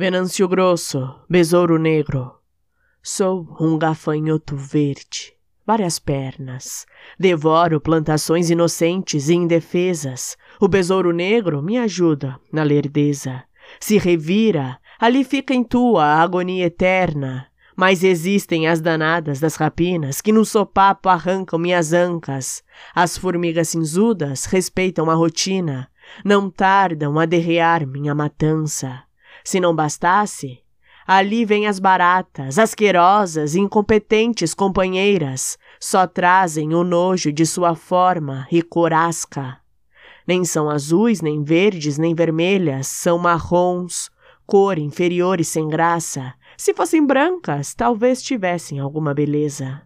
Venâncio Grosso, Besouro Negro. Sou um gafanhoto verde, várias pernas. Devoro plantações inocentes e indefesas. O Besouro Negro me ajuda na lerdeza. Se revira, ali fica em tua agonia eterna. Mas existem as danadas das rapinas que no sopapo arrancam minhas ancas. As formigas cinzudas respeitam a rotina, não tardam a derrear minha matança. Se não bastasse, ali vêm as baratas, asquerosas e incompetentes companheiras, só trazem o nojo de sua forma e corasca. Nem são azuis, nem verdes, nem vermelhas, são marrons, cor inferior e sem graça. Se fossem brancas, talvez tivessem alguma beleza.